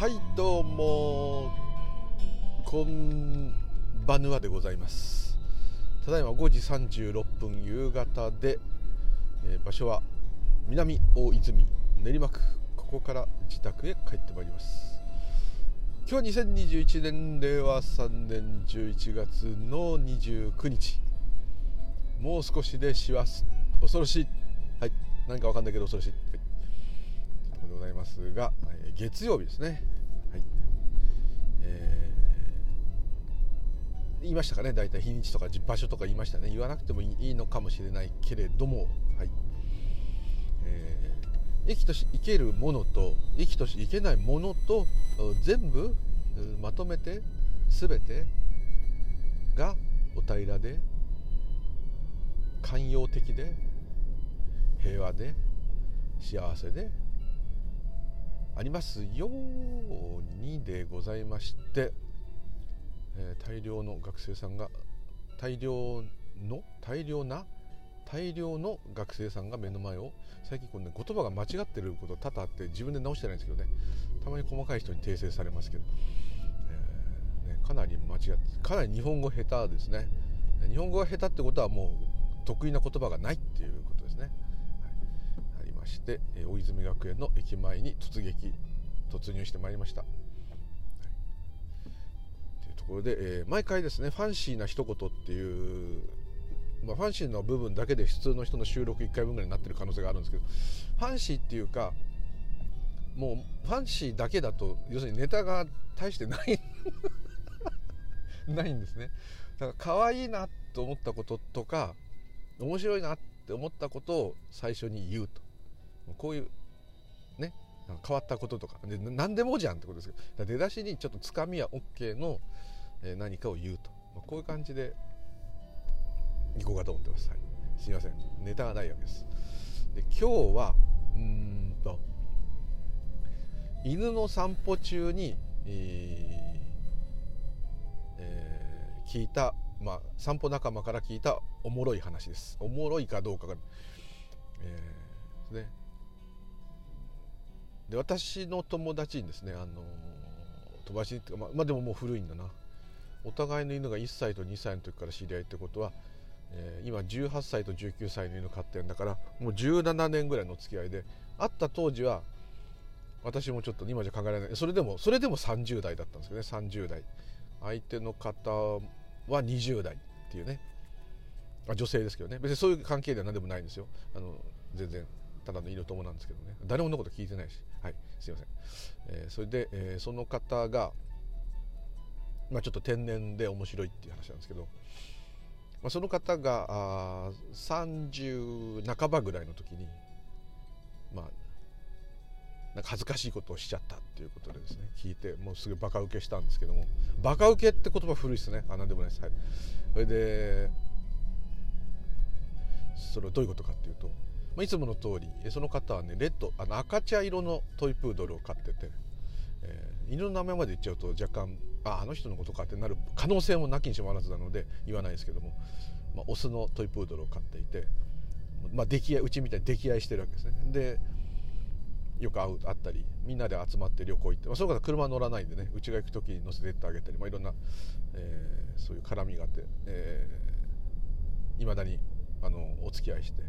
はいどうも。こんばぬわでございます。ただいま5時36分夕方で、えー場所は南大泉練馬区ここから自宅へ帰ってまいります。今日は2021年令和3年11月の29日。もう少しで師走恐ろしい。はい何かわかんないけど恐ろしい、はい、ということでございますが、えー月曜日ですね。えー言いましたかね。大体日にちとか場所とか言いましたね。言わなくてもいいのかもしれないけれどもはい。えー生きとし生けるものと生きとし生けないものと全部まとめて全てがお平らで寛容的で平和で幸せでありますようにでございまして、えー大量の学生さんが大量の大量な大量の学生さんが目の前を最近こう、ね、言葉が間違ってること多々あって自分で直してないんですけどね。たまに細かい人に訂正されますけど、えーね、かなり間違ってかなり日本語下手ですね。日本語が下手ってことはもう得意な言葉がないっていうことですね、はい、ありましてえ大泉学園の駅前に突撃突入してまいりました。とい。うところで、えー毎回ですねファンシーな一言っていう、まあ、ファンシーな部分だけで普通の人の収録1回分ぐらいになってる可能性があるんですけどファンシーっていうかもうファンシーだけだと要するにネタが大してない ないんですね。だから可愛いなと思ったこととか面白いなって思ったことを最初に言うと。こういうね変わったこととか。で何でもじゃんってことですけど出だしにちょっとつかみや OK のえ何かを言うと、まあこういう感じでいこうかと思ってます、はい、すいません。ネタがないわけです。で今日はうんと犬の散歩中に、えーえー聞いた、まあ、散歩仲間から聞いたおもろい話です。おもろいかどうかが、えーですねで私の友達にですね、あのー友達ってま、まあでももう古いんだな。お互いの犬が1歳と2歳の時から知り合いってことは、えー今18歳と19歳の犬飼ってるんだからもう17年ぐらいの付き合いで会った当時は私もちょっと今じゃ考えられない。それでもそれでも30代だったんですけどね30代。相手の方は20代っていうね。あ女性ですけどね。別にそういう関係では何でもないんですよ。あの全然ただの犬友なんですけどね。誰もそんなこと聞いてないし。はいすいません、えーそれで、えーその方がまあちょっと天然で面白いっていう話なんですけど、まあ、その方があ30半ばぐらいの時にまあなんか恥ずかしいことをしちゃったっていうことでですね聞いてもうすぐバカ受けしたんですけどもバカ受けって言葉古いですね。あなんでもないです。はい。それでそれはどういうことかっていうと、まあ、いつもの通りその方はねレッドあの赤茶色のトイプードルを飼ってて、えー犬の名前まで言っちゃうと若干ああの人のことかってなる可能性もなきにしもあらずなので言わないですけども、まあ、オスのトイプードルを飼っていて、まあ、溺愛うちみたいに溺愛してるわけですね。でよく会う会ったりみんなで集まって旅行行って、まあ、その方車乗らないんでねうちが行く時に乗せてってあげたり、まあ、いろんな、えーそういう絡みがあっていま、えーだにあのお付き合いして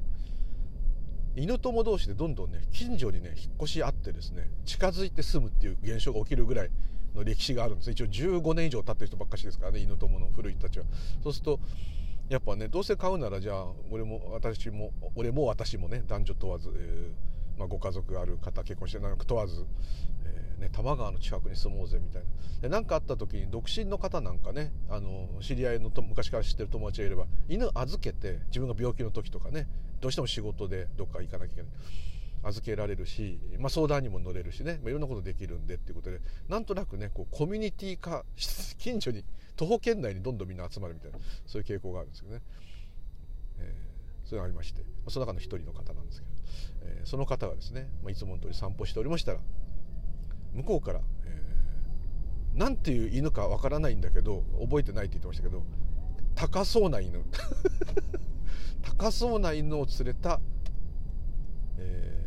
犬友同士でどんどんね近所にね引っ越しあってですね近づいて住むっていう現象が起きるぐらいの歴史があるんです。一応15年以上経ってる人ばっかしですからね犬友の古い人たちは。そうするとやっぱねどうせ買うならじゃあ俺も私も俺も私もね男女問わず、えーまあ、ご家族ある方結婚してないか問わず、えーね、多摩川の近くに住もうぜみたいな。何かあった時に独身の方なんかねあの知り合いのと昔から知ってる友達がいれば犬預けて自分が病気の時とかねどうしても仕事でどっか行かなきゃいけない。預けられるし、まあ、相談にも乗れるしね、まあ、いろんなことできるんでっていうことでなんとなくねこうコミュニティ化し近所に徒歩圏内にどんどんみんな集まるみたいなそういう傾向があるんですけどね、えーそれがありまして、その中の一人の方なんですけど、えーその方がですね、まあ、いつもの通り散歩しておりましたら向こうから、えーなんていう犬かわからないんだけど覚えてないって言ってましたけど高そうな犬。高そうな犬を連れた、えー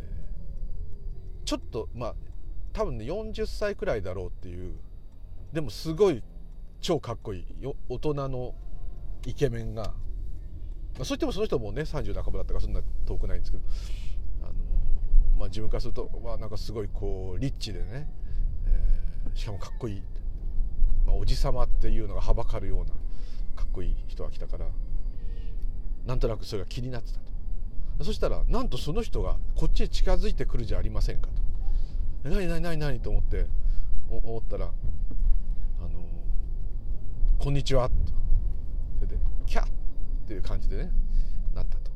ちょっとまあ多分ね40歳くらいだろうっていうでもすごい超かっこいい大人のイケメンが、まあ、そういってもその人もね30半ばだったからそんな遠くないんですけどあの、まあ、自分からすると、まあ、なんかすごいこうリッチでね、えー、しかもかっこいい、まあ、おじさまっていうのがはばかるようなかっこいい人が来たからなんとなくそれが気になってたとそしたらなんとその人がこっちへ近づいてくるじゃありませんかと「何何何何?」と思って思ったら「あのこんにちは」とそれで「キャッ!」っていう感じでねなったと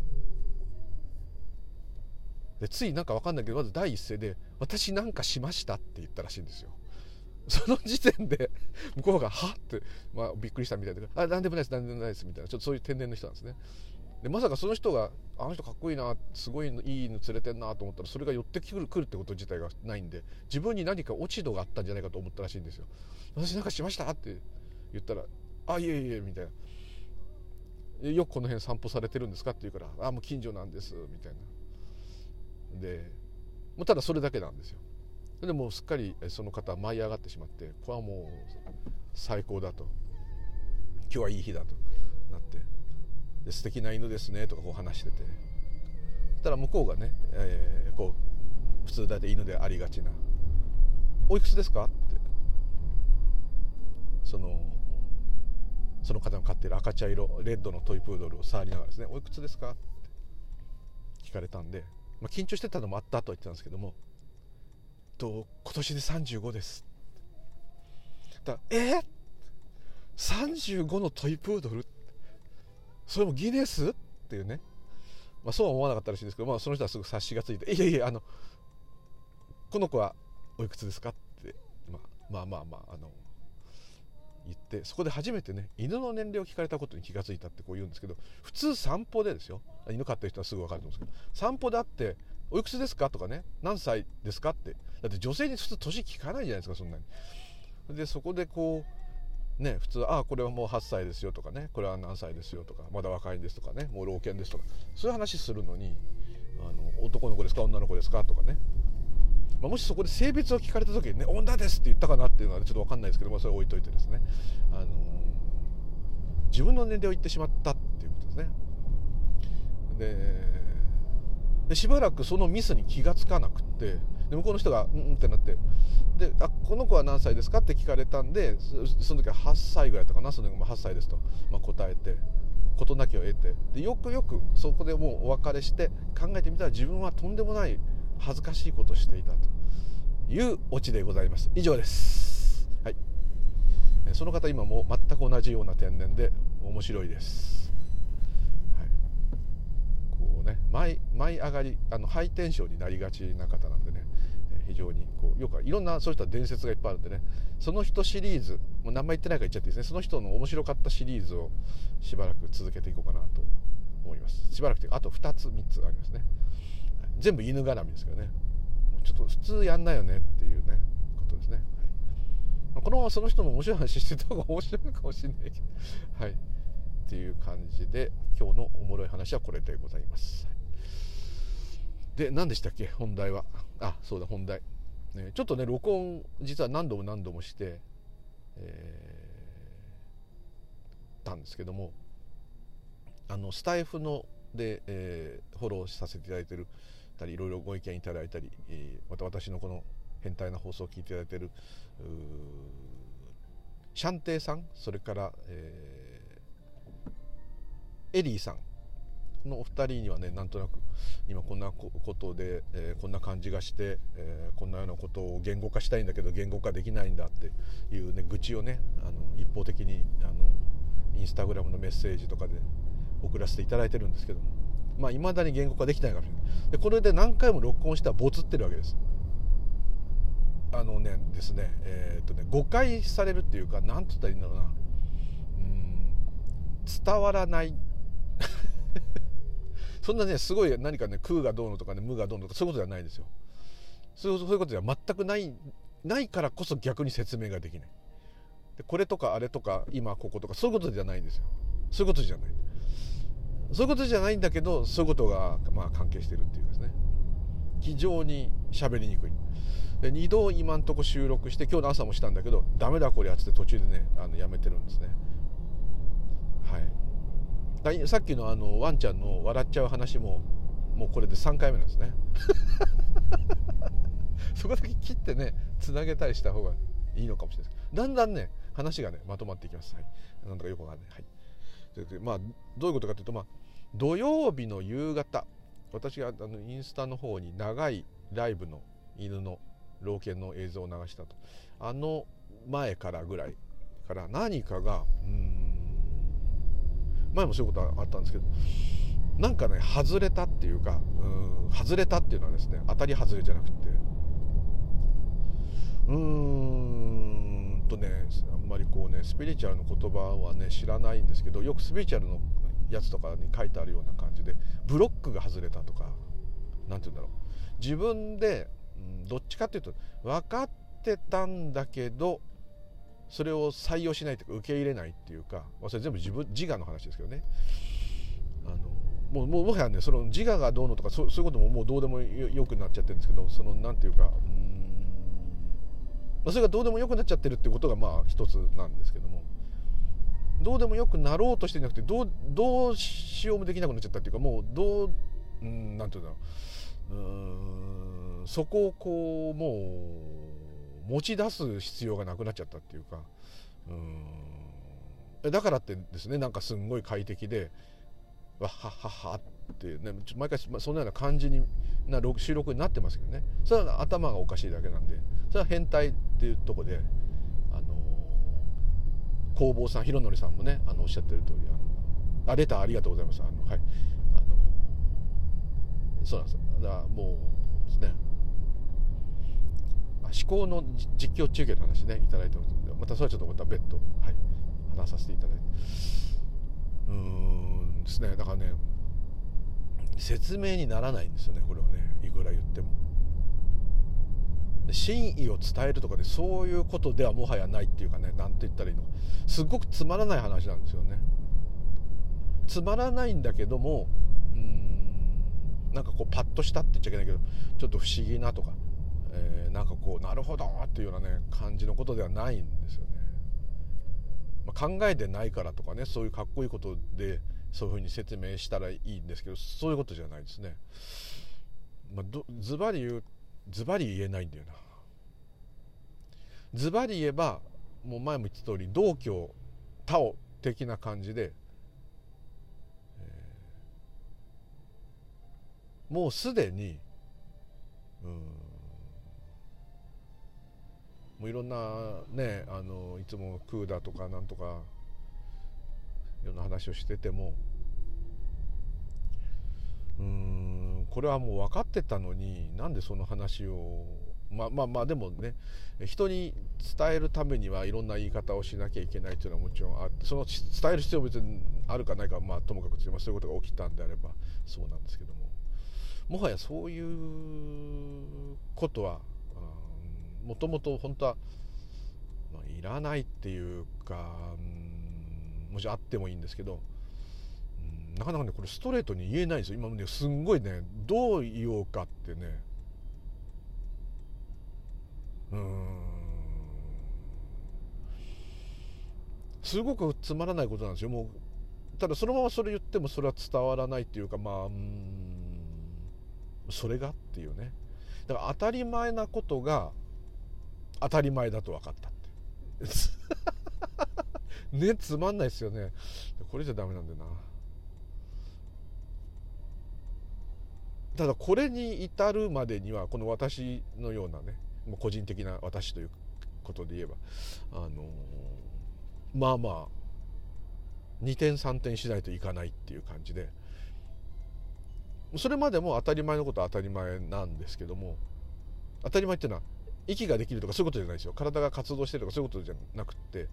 でついなんか分かんないけどまず第一声で「私なんかしました」って言ったらしいんですよその時点で向こうが「はっ?」って、まあ、びっくりしたみたいで「あ何でもないです何でもないです」みたいなちょっとそういう天然の人なんですねでまさかその人があの人かっこいいなすごいいい犬連れてんなと思ったらそれが寄ってくるくるってこと自体がないんで自分に何か落ち度があったんじゃないかと思ったらしいんですよ。私なんかしましたって言ったら「あいえいえ」みたいな「よくこの辺散歩されてるんですか?」って言うから「ああもう近所なんです」みたいな。でもうただそれだけなんですよ。でもすっかりその方は舞い上がってしまってこれはもう最高だと。今日はいい日だとなって。素敵な犬ですねとかこう話してて。そしたら向こうがね、えー、こう普通大体犬でありがちな「おいくつですか?」って。そのその方の飼ってる赤茶色レッドのトイプードルを触りながらですね「おいくつですか?」って聞かれたんで、まあ、緊張してたのもあったとは言ってたんですけども「と今年で35です」だえ？ー、35のトイプードル？ってそれもギネスっていうね、まあ、そうは思わなかったらしいんですけど、まあ、その人はすぐ察しがついて「いやいやあのこの子はおいくつですか?」って、まあ、まあまあまああの言ってそこで初めてね犬の年齢を聞かれたことに気が付いたってこう言うんですけど普通散歩でですよ犬飼ってる人はすぐ分かると思うんですけど散歩であって「おいくつですか?」とかね「何歳ですか?」ってだって女性に普通年聞かないじゃないですかそんなに。でそこでこうね普通「ああこれはもう8歳ですよ」とかね「これは何歳ですよ」とか「まだ若いんです」とかね「もう老犬です」とかそういう話するのにあの男の子ですか女の子ですかとかね。まあ、もしそこで性別を聞かれた時にね「女です」って言ったかなっていうのはちょっと分かんないですけど、まあ、それ置いといてですね、あの、自分の年齢を言ってしまったっていうことですね。でしばらくそのミスに気が付かなくってで向こうの人が「うん」ってなって。であ「この子は何歳ですか?」って聞かれたんでその時は8歳ぐらいだったかなその時も8歳ですと、まあ、答えて事なきを得て。でよくよくそこでもうお別れして考えてみたら自分はとんでもない恥ずかしいことをしていたと。いうオチでございます。以上です。はい。その方今も全く同じような天然で面白いです、はい、こうね舞舞い上がりあのハイテンションになりがちな方なんでね。非常にこうよくいろんなそういった伝説がいっぱいあるんでね。その人シリーズもう名前言ってないから言っちゃっていいですね。その人の面白かったシリーズをしばらく続けていこうかなと思います。しばらくというかあと2つ3つありますね。全部犬絡みですけどね。ちょっと普通やんないよねっていうねことですね、はい、このままその人の面白い話してた方が面白いかもしれないけど。はい。っていう感じで今日のおもろい話はこれでございます、はい、で何でしたっけ？本題は。あそうだ本題、ね、ちょっとね録音実は何度も何度もして、えー、たんですけどもあのスタイフので、えー、フォローさせていただいてるたりいろいろご意見いただいたり、えー、また私のこの変態な放送を聞いていただいているシャンテイさんそれから、えー、エリーさんのお二人にはねなんとなく今こんなことで、えー、こんな感じがして、えー、こんなようなことを言語化したいんだけど言語化できないんだっていうね愚痴をねあの一方的にあのインスタグラムのメッセージとかで送らせていただいてるんですけども。まあ未だに言語化できないかもしれないでこれで何回も録音したらボツってるわけです。あのねですねえー、っとね誤解されるっていうか何て言ったらいいんだろうな。うん伝わらない。そんなねすごい何かね空がどうのとかね無がどうのとかそういうことではないんですよ。そういうことでは全くないないからこそ逆に説明ができない。でこれとかあれとか今こことかそういうことじゃないんですよ。そういうことじゃない。そういうことじゃないんだけどそういうことがまあ関係してるっていうですね。非常に喋りにくい。で2度今んとこ収録して今日の朝もしたんだけどダメだこれやつって途中でねあのやめてるんですね。はいさっきのあのワンちゃんの笑っちゃう話ももうこれで3回目なんですね。そこだけ切ってねつなげたりした方がいいのかもしれないです。だんだんね話がねまとまっていきます。はい。なんだかよくわかんない。はい。でまあどういうことかというとまあ土曜日の夕方。私があのインスタの方に長いライブの犬の老犬の映像を流したと。あの前からぐらいから何かがうん前もそういうことあったんですけどなんかね外れたっていうかうん外れたっていうのはですね当たり外れじゃなくてうーんとねあんまりこうねスピリチュアルの言葉はね知らないんですけどよくスピリチュアルのやつとかに書いてあるような感じでブロックが外れたとか何て言うんだろう。自分で、うん、どっちかっていうと分かってたんだけどそれを採用しないというか受け入れないっていうか、まあ、それ全部自分自我の話ですけどね。あのもうもうもはやねその自我がどうのとかそうそういうことももうどうでもよくなっちゃってるんですけどそのなんていうかうん、まあ、それがどうでもよくなっちゃってるってことがまあ一つなんですけども。どうでもよくなろうとしてなくてどうどうしようもできなくなっちゃったっていうかもうどううんなんていうんだろう。うんそこをこうもう持ち出す必要がなくなっちゃったっていうか。うん。だからってですねなんかすんごい快適でわはははってね毎回そのような感じにな収録になってますけどね。それは頭がおかしいだけなんで。それは変態っていうとこであの工房さん広則さんもねあのおっしゃってる通りあのあレターありがとうございます。あのはい。あのそうなんですだからもうですね思考の実況中継の話ねいただいてますのでまたそれはちょっとまた別途、はい、話させていただいて。うーんですね。だからね説明にならないんですよねこれはね。いくら言っても。真意を伝えるとかでそういうことではもはやないっていうかね何て言ったらいいのか。すごくつまらない話なんですよね。つまらないんだけどもうんなんかこうパッとしたって言っちゃいけないけどちょっと不思議なとか。えー、なんかこうなるほどっていうようなね感じのことではないんですよね。まあ、考えてないからとかねそういうかっこいいことでそういうふうに説明したらいいんですけどそういうことじゃないですね。まあ、ズバリ言うズバリ言えないんだよな。ズバリ言えばもう前も言った通り道教タオ的な感じで、えー、もうすでにうんもういろんなねあのいつもクーダとかなんとかいろんな話をしててもうんこれはもう分かってたのになんでその話をまあまあまあでもね人に伝えるためにはいろんな言い方をしなきゃいけないっていうのはもちろんあってその伝える必要は別にあるかないかまあともかくそういうことが起きたんであればそうなんですけども。もはやそういうことはもともと本当は、まあ、いらないっていうか、うん、もしあってもいいんですけど、うん、なかなかねこれストレートに言えないんですよ。今ねすんごいねどう言おうかってね。うん。すごくつまらないことなんですよ。もうただそのままそれ言ってもそれは伝わらないっていうかまあうんそれがっていうね。だから当たり前なことが当たり前だと分かったって。ねつまんないですよね。これじゃダメなんだよな。ただこれに至るまでにはこの私のようなねもう個人的な私ということで言えばあのまあまあ2点3点しないといかないっていう感じでそれまでも当たり前のことは当たり前なんですけども当たり前っていうのは息ができるとかそういうことじゃないですよ。体が活動してるとかそういうことじゃなくって、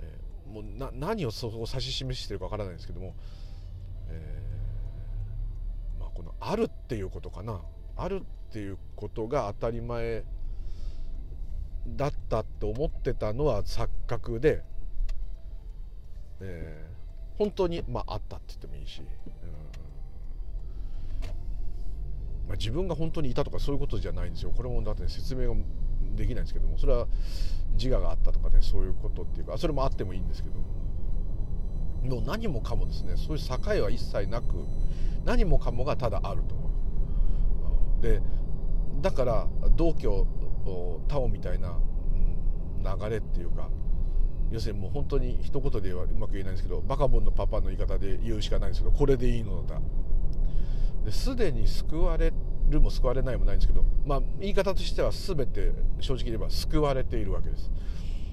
えー、もう何をそこを指し示してるかわからないんですけども、えー、まあ、このあるっていうことかな。あるっていうことが当たり前だったって思ってたのは錯覚で、えー、本当に、まあ、あったって言ってもいいし、うんまあ、自分が本当にいたとかそういうことじゃないんですよ。これもだって、説明ができないんですけども。それは自我があったとかねそういうことっていうかそれもあってもいいんですけど。も何もかもですねそういう境は一切なく何もかもがただあると。でだから同居タオみたいな、流れっていうか要するにもう本当に一言ではうまく言えないんですけどバカボンのパパの言い方で言うしかないんですけどこれでいいのだ。ですでに救われるも救われないもないんですけど、まあ、言い方としては全て正直言えば救われているわけです。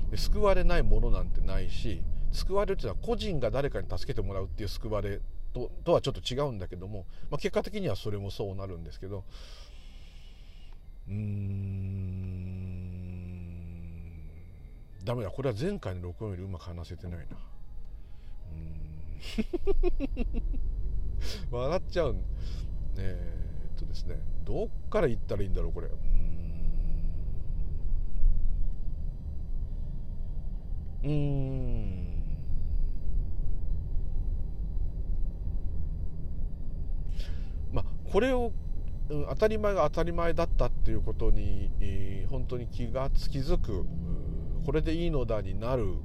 で救われないものなんてないし救われるっていうのは個人が誰かに助けてもらうっていう救われととはちょっと違うんだけども、まあ、結果的にはそれもそうなるんですけどうーんダメだこれは前回の録音よりうまく話せてないな。うん。笑っちゃうえー、っとですねどっから行ったらいいんだろうこれ。うん。うん。まあこれを当たり前が当たり前だったっていうことに、えー、本当に気がつきづくこれでいいのだになる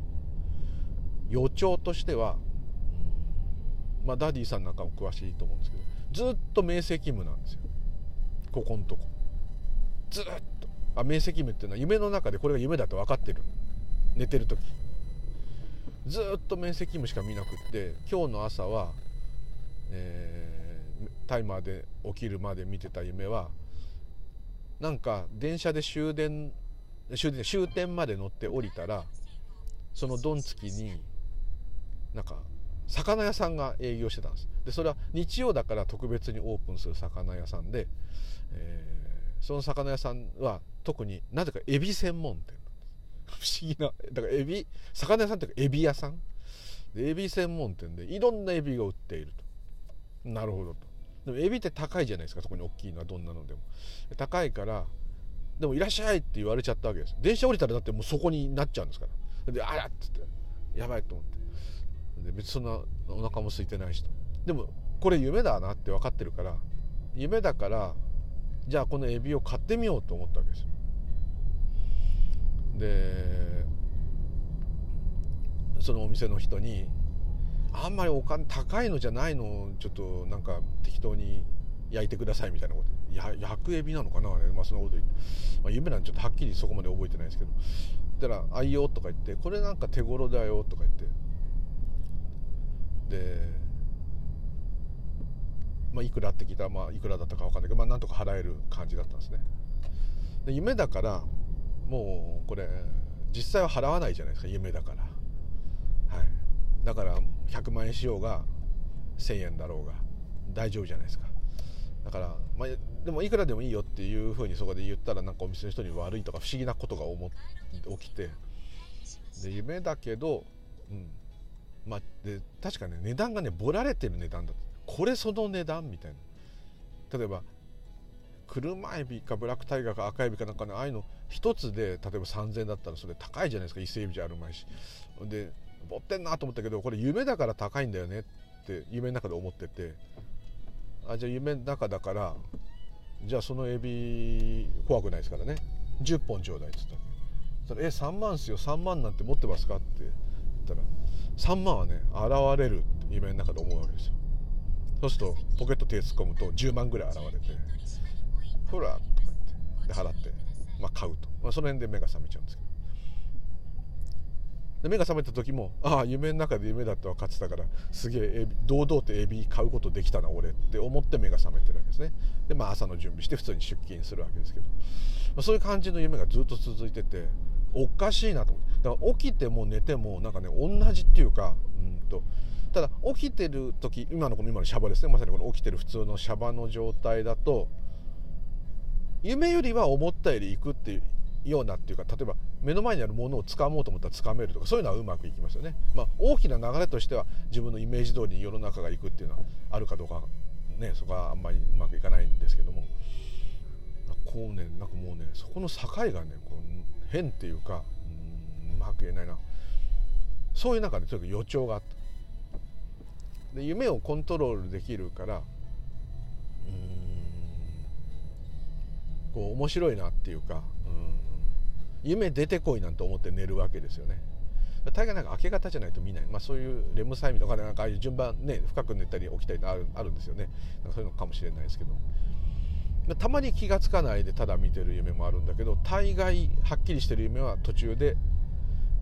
予兆としては、まあ、ダディさんなんかも詳しいと思うんですけどずっと明晰夢なんですよ。ここんとこ。ずっと。あ明晰夢っていうのは夢の中でこれが夢だと分かってる寝てる時。ずっと明晰夢しか見なくって今日の朝は、えータイマーで起きるまで見てた夢はなんか電車で終電終電終点まで乗って降りたらそのドンつきになんか魚屋さんが営業してたんです。でそれは日曜だから特別にオープンする魚屋さんで、えー、その魚屋さんは特になぜかエビ専門店不思議なだからエビ魚屋さんっていうかエビ屋さん。でエビ専門店でいろんなエビが売っていると。なるほどと。でもエビって高いじゃないですかそこに大きいのはどんなのでも。高いからでもいらっしゃいって言われちゃったわけです。電車降りたらだってもうそこになっちゃうんですから。であらっつって。やばいと思って。で別にそんなお腹も空いてないしと。でもこれ夢だなって分かってるから夢だからじゃあこのエビを買ってみようと思ったわけですよ。でそのお店の人にあんまりお金高いのじゃないのちょっとなんか適当に焼いてくださいみたいなこと。や焼くエビなのかな、まあ、そのこと言って、まあ、夢なんてちょっとはっきりそこまで覚えてないですけど。だから「あいよ」とか言って「これなんか手頃だよ」とか言って。でまあいくらって聞いたらまあいくらだったか分かんないけどまあなんとか払える感じだったんですね。で夢だからもうこれ実際は払わないじゃないですか夢だから。はい。だから100万円しようが1,000円だろうが大丈夫じゃないですか。だから、まあ、でもいくらでもいいよっていうふうにそこで言ったらなんかお店の人に悪いとか不思議なことが起きて。で夢だけど、うん。まあ、で確かね値段がねぼられてる値段だこれその値段みたいな。例えば車エビかブラックタイガーか赤エビかなんかねああいうの1つで例えば3000円だったらそれ高いじゃないですか。伊勢エビじゃあるまいし。でぼってんなと思ったけどこれ夢だから高いんだよねって夢の中で思ってて。あじゃあ夢の中だからじゃあそのエビ怖くないですからね。10本ちょうだいっつったそれえ3万っすよ。3万なんて持ってますかって言ったら3万はね現れるって夢の中で思うわけですよ。そうするとポケット手突っ込むと10万ぐらい現れてほらとか言ってで払ってまあ買うと、まあ、その辺で目が覚めちゃうんですけど。で目が覚めた時もああ夢の中で夢だって分かってたからすげえ堂々とエビ買うことできたな俺って思って目が覚めてるわけですね。でまあ朝の準備して普通に出勤するわけですけど、まあ、そういう感じの夢がずっと続いてておかしいなと思って。だから起きても寝てもなんかね同じっていうかうんとただ起きてる時今のこの今のシャバですね。まさにこの起きてる普通のシャバの状態だと夢よりは思ったより行くっていうようなっていうか例えば目の前にあるものを掴もうと思ったら掴めるとかそういうのはうまくいきますよね。まあ、大きな流れとしては自分のイメージ通りに世の中がいくっていうのはあるかどうかねそこはあんまりうまくいかないんですけども。こうねなんかもうねそこの境がねこう変っていうかうんうまく言えないな。そういう中でとにかく予兆があった。で夢をコントロールできるからうんこう面白いなっていうか、うん、夢出てこいなんて思って寝るわけですよね。大概なんか明け方じゃないと見ない、まあ、そういうレム催眠とかでなんかああいう順番ね深く寝たり起きたりあるあるんですよね。そういうのかもしれないですけど。たまに気が付かないでただ見てる夢もあるんだけど大概はっきりしてる夢は途中で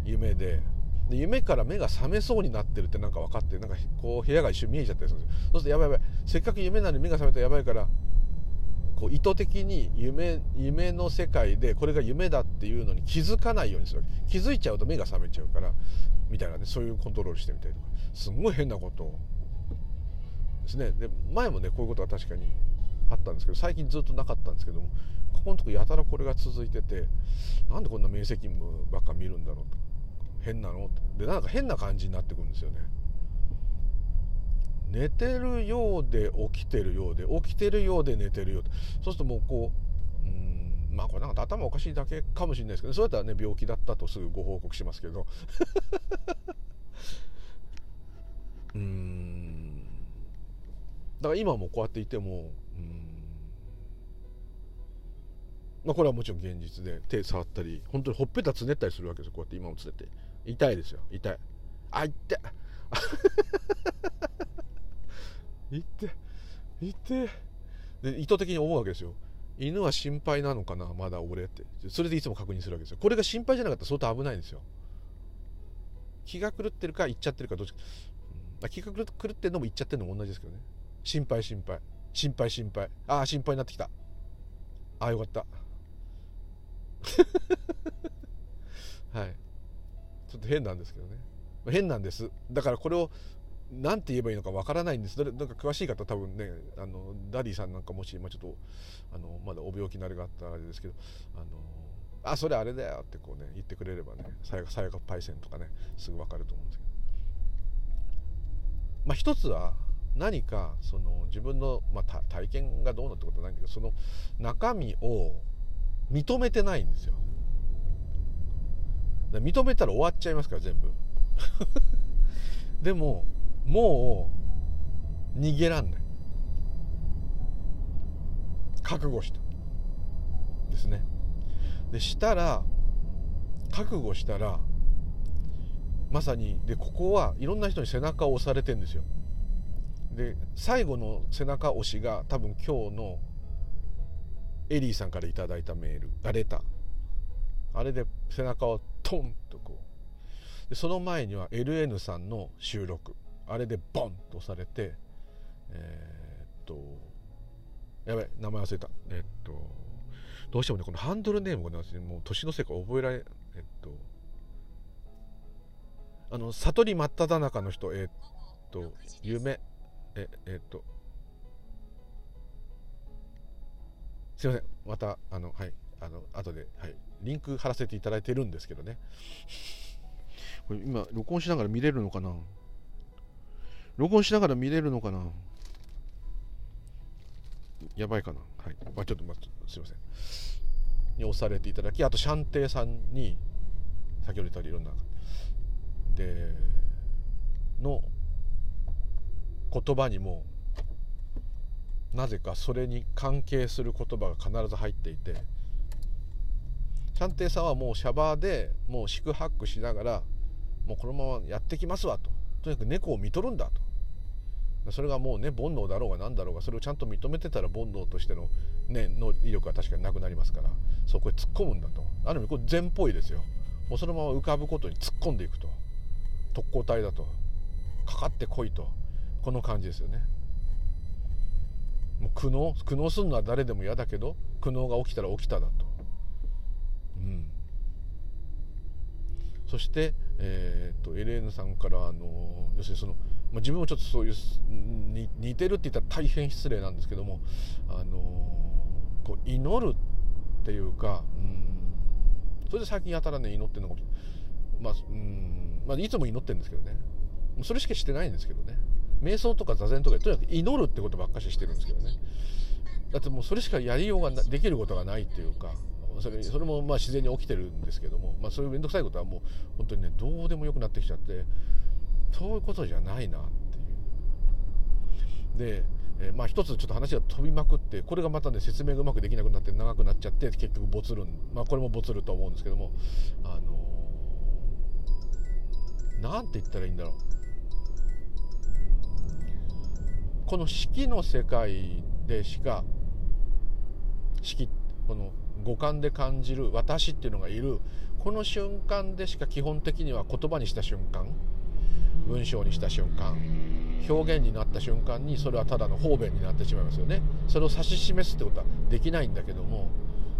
夢でで夢から目が覚めそうになってるってなんか分かってなんかこう部屋が一瞬見えちゃったりするんですよ。そうするとやばいやばい。せっかく夢なのに目が覚めたらやばいからこう意図的に夢夢の世界でこれが夢だっていうのに気づかないようにする気づいちゃうと目が覚めちゃうからみたいなねそういうコントロールしてみたりとか。すんごい変なことですね。で前もねこういうことは確かにあったんですけど最近ずっとなかったんですけどもここのとこやたらこれが続いててなんでこんな明晰夢ばっか見るんだろうと変なのでなんか変な感じになってくるんですよね。寝てるようで起きてるようで起きてるようで寝てるようそうするともうこううんまあこれなんか頭おかしいだけかもしれないですけどそうやったらね病気だったとすぐご報告しますけど。うん。だから今もこうやっていてもまあこれはもちろん現実で手触ったり本当にほっぺたつねったりするわけですよこうやって今もつねて。痛いですよ痛い。あ痛い。痛い。痛い。で意図的に思うわけですよ。犬は心配なのかなまだ俺って。それでいつも確認するわけですよ。これが心配じゃなかったら相当危ないんですよ。気が狂ってるかイっちゃってるかどっちか、うん、気が狂ってるのもイっちゃってるのも同じですけどね。心配心配。心配心配。ああ心配になってきた。ああよかった。はい。ちょっと変なんですけどね。変なんです。だからこれを何て言えばいいのかわからないんです。なんか詳しい方多分ねあのダディさんなんかもし、ま、ちょっとあのまだお病気になりがあったらあれですけどあのあそれあれだよってこうね言ってくれればねさやかパイセンとかねすぐ分かると思うんですけど。まあ一つは何かその自分の、まあ、体験がどうのってことはないんだけどその中身を認めてないんですよ。認めたら終わっちゃいますから全部。でももう逃げらんない。覚悟したですね。でしたら覚悟したらまさにでここはいろんな人に背中を押されてんですよ。で最後の背中押しが多分今日のエリーさんから頂いたメールあレター。あれで背中をトンとこう。でその前には LN さんの収録。あれでボンと押されてえー、っとやばい名前忘れた。えー、っとどうしてもねこのハンドルネームがねもう年のせいか覚えられえっとあの悟り真っ只中の人えー、っと夢ええっとすいません。またあのはい。あの後ではい。リンク貼らせていただいてるんですけどね。これ今録音しながら見れるのかな？録音しながら見れるのかな？やばいかな。はい、まあ、ちょっと待ってすいません。に押されていただきあとシャンテイさんに先ほど言ったいろんなでの言葉にもなぜかそれに関係する言葉が必ず入っていてシャンテイさんはもうシャバーでもう四苦八苦しながらもうこのままやってきますわと。とにかく猫を見とるんだと。それがもうね煩悩だろうが何だろうがそれをちゃんと認めてたら煩悩としての,、ね、の威力は確かになくなりますからそこへ突っ込むんだと。ある意味これ禅っぽいですよ。もうそのまま浮かぶことに突っ込んでいくと。特攻隊だと。かかってこいと。この感じですよね。もう苦悩苦悩するのは誰でも嫌だけど苦悩が起きたら起きただと。うん。そして、えーと、エレーヌさんからあの要するにその、まあ、自分もちょっとそういう似てるって言ったら大変失礼なんですけどもあのこう祈るっていうかうん。それで最近やたらね祈ってるのかもしれない。まあうん。まあいつも祈ってるんですけどね。それしかしてないんですけどね。瞑想とか座禅とかとにかく祈るってことばっかししてるんですけどね。だってもうそれしかやりようができることがないっていうかそれそれもまあ自然に起きてるんですけども、まあ、そういう面倒くさいことはもう本当にねどうでもよくなってきちゃってそういうことじゃないなっていう。でえー、まあ一つちょっと話が飛びまくってこれがまたね説明がうまくできなくなって長くなっちゃって結局ボツるまあこれもボツると思うんですけどもあのー、なんて言ったらいいんだろう。この式の世界でしか式この五感で感じる私っていうのがいるこの瞬間でしか基本的には言葉にした瞬間文章にした瞬間表現になった瞬間にそれはただの方便になってしまいますよね。それを指し示すってことはできないんだけども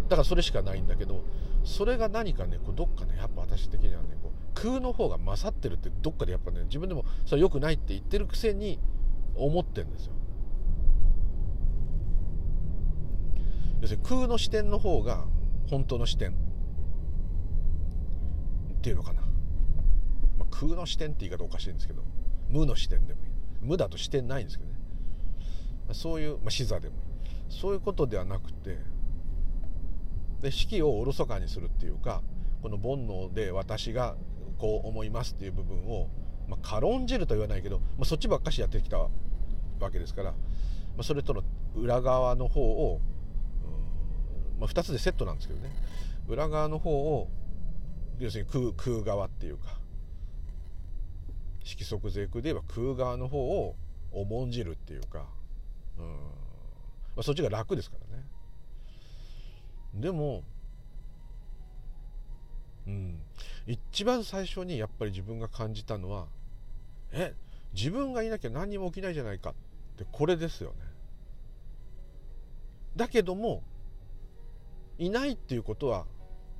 だからそれしかないんだけどそれが何かねこうどっかねやっぱ私的にはねこう空の方が勝ってるってどっかでやっぱね自分でもそれ良くないって言ってるくせに思ってんですよ。要するに空の視点の方が本当の視点。っていうのかな、まあ、空の視点って言い方おかしいんですけど無の視点でもいい。無だと視点ないんですけどね。そういう、まあ、視座でもいい。そういうことではなくてで式をおろそかにするっていうかこの煩悩で私がこう思いますっていう部分を、まあ、軽んじるとは言わないけど、まあ、そっちばっかしやってきたわけですから、まあ、それとの裏側の方を、まあ、2つでセットなんですけどね。裏側の方を要するに空空側っていうか色即是空で言えば空側の方を重んじるっていうか、うんまあ、そっちが楽ですからね。でもうん一番最初にやっぱり自分が感じたのはえ自分がいなきゃ何にも起きないじゃないかってこれですよね。だけどもいないっていうことは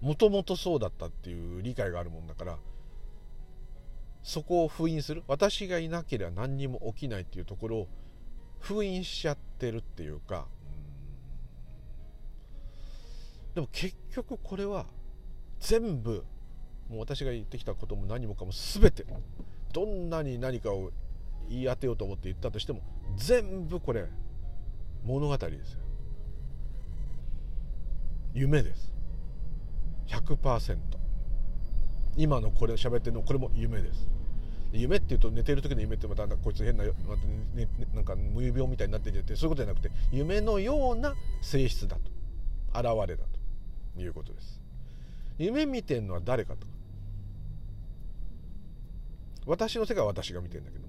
もともとそうだったっていう理解があるもんだからそこを封印する。私がいなければ何にも起きないっていうところを封印しちゃってるっていうかでも結局これは全部もう私が言ってきたことも何もかも全てどんなに何かを言い当てようと思って言ったとしても全部これ物語ですよ。夢です。100%今のこれ喋ってるのこれも夢です。夢っていうと寝てる時の夢ってまたこいつ変な、まね、なんか無病みたいになってんてそういうことじゃなくて夢のような性質だと。現れだと。いうことです。夢見てんのは誰かと。私の世界は私が見てるんだけど。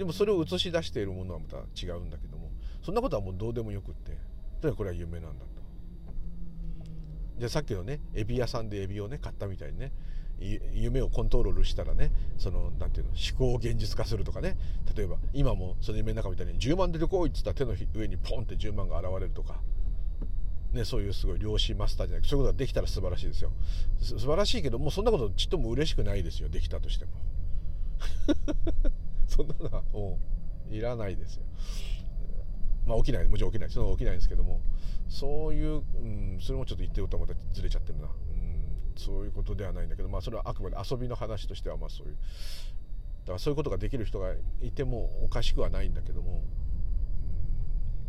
でもそれを映し出しているものはまた違うんだけどもそんなことはもうどうでもよくってとにかくこれは夢なんだと。じゃあさっきのねエビ屋さんでエビをね買ったみたいにね夢をコントロールしたらねそのなんていうの思考を現実化するとかね例えば今もその夢の中みたいに10万出てこいっつったら手の上にポンって10万が現れるとか、ね、そういうすごい量子マスターじゃなくそういうことができたら素晴らしいですよ。素晴らしいけどもうそんなことちっとも嬉しくないですよできたとしても。そんなのはもういらないですよ。まあ起きない。もちろん起きない。その起きないんですけども。そういう、うん、それもちょっと言ってることはまたずれちゃってるな。うんそういうことではないんだけど、まあ、それはあくまで遊びの話としてはまあそういうだからそういうことができる人がいてもおかしくはないんだけども、